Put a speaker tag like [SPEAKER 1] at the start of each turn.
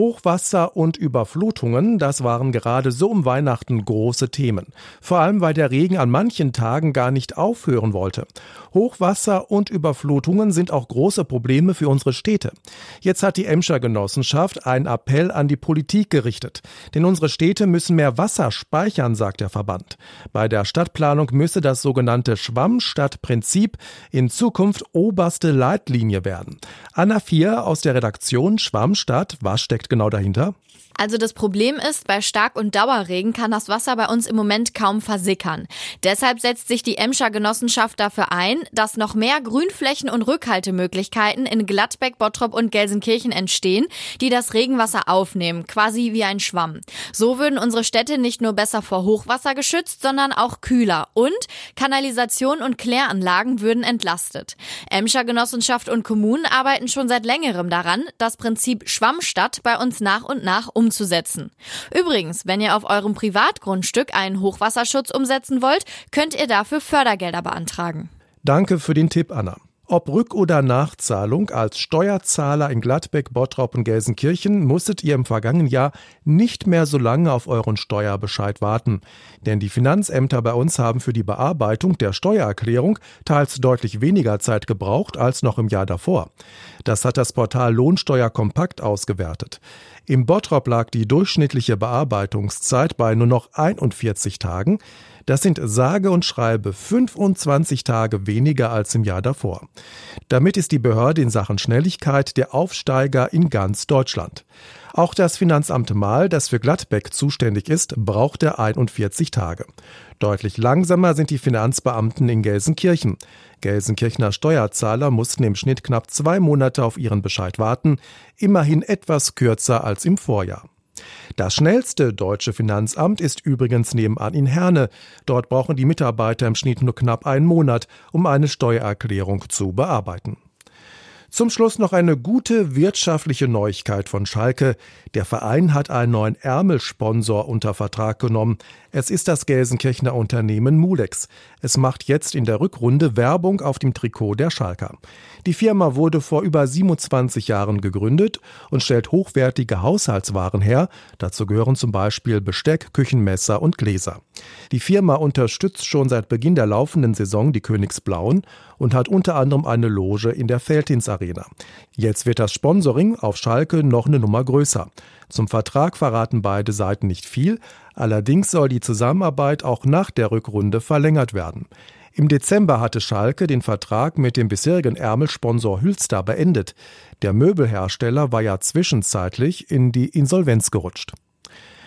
[SPEAKER 1] Hochwasser und Überflutungen, das waren gerade so um Weihnachten große Themen. Vor allem, weil der Regen an manchen Tagen gar nicht aufhören wollte. Hochwasser und Überflutungen sind auch große Probleme für unsere Städte. Jetzt hat die Emscher Genossenschaft einen Appell an die Politik gerichtet. Denn unsere Städte müssen mehr Wasser speichern, sagt der Verband. Bei der Stadtplanung müsse das sogenannte Schwammstadtprinzip in Zukunft oberste Leitlinie werden. Anna Vier aus der Redaktion Schwammstadt, was steckt genau dahinter?
[SPEAKER 2] Also das Problem ist, bei Stark- und Dauerregen kann das Wasser bei uns im Moment kaum versickern. Deshalb setzt sich die Emscher Genossenschaft dafür ein, dass noch mehr Grünflächen und Rückhaltemöglichkeiten in Gladbeck, Bottrop und Gelsenkirchen entstehen, die das Regenwasser aufnehmen, quasi wie ein Schwamm. So würden unsere Städte nicht nur besser vor Hochwasser geschützt, sondern auch kühler und Kanalisation und Kläranlagen würden entlastet. Emscher Genossenschaft und Kommunen arbeiten schon seit längerem daran, das Prinzip Schwammstadt bei uns nach und nach umzusetzen. Übrigens, wenn ihr auf eurem Privatgrundstück einen Hochwasserschutz umsetzen wollt, könnt ihr dafür Fördergelder beantragen.
[SPEAKER 1] Danke für den Tipp, Anna. Ob Rück- oder Nachzahlung, als Steuerzahler in Gladbeck, Bottrop und Gelsenkirchen musstet ihr im vergangenen Jahr nicht mehr so lange auf euren Steuerbescheid warten. Denn die Finanzämter bei uns haben für die Bearbeitung der Steuererklärung teils deutlich weniger Zeit gebraucht als noch im Jahr davor. Das hat das Portal Lohnsteuer Kompakt ausgewertet. Im Bottrop lag die durchschnittliche Bearbeitungszeit bei nur noch 41 Tagen. Das sind sage und schreibe 25 Tage weniger als im Jahr davor. Damit ist die Behörde in Sachen Schnelligkeit der Aufsteiger in ganz Deutschland. Auch das Finanzamt Mahl, das für Gladbeck zuständig ist, brauchte 41 Tage. Deutlich langsamer sind die Finanzbeamten in Gelsenkirchen. Gelsenkirchener Steuerzahler mussten im Schnitt knapp zwei Monate auf ihren Bescheid warten, immerhin etwas kürzer als im Vorjahr. Das schnellste deutsche Finanzamt ist übrigens nebenan in Herne. Dort brauchen die Mitarbeiter im Schnitt nur knapp einen Monat, um eine Steuererklärung zu bearbeiten. Zum Schluss noch eine gute wirtschaftliche Neuigkeit von Schalke. Der Verein hat einen neuen Ärmelsponsor unter Vertrag genommen. Es ist das Gelsenkirchener Unternehmen Mulex. Es macht jetzt in der Rückrunde Werbung auf dem Trikot der Schalker. Die Firma wurde vor über 27 Jahren gegründet und stellt hochwertige Haushaltswaren her. Dazu gehören zum Beispiel Besteck, Küchenmesser und Gläser. Die Firma unterstützt schon seit Beginn der laufenden Saison die Königsblauen und hat unter anderem eine Loge in der Feldins Arena. Jetzt wird das Sponsoring auf Schalke noch eine Nummer größer. Zum Vertrag verraten beide Seiten nicht viel, allerdings soll die Zusammenarbeit auch nach der Rückrunde verlängert werden. Im Dezember hatte Schalke den Vertrag mit dem bisherigen Ärmelsponsor Hülster beendet. Der Möbelhersteller war ja zwischenzeitlich in die Insolvenz gerutscht.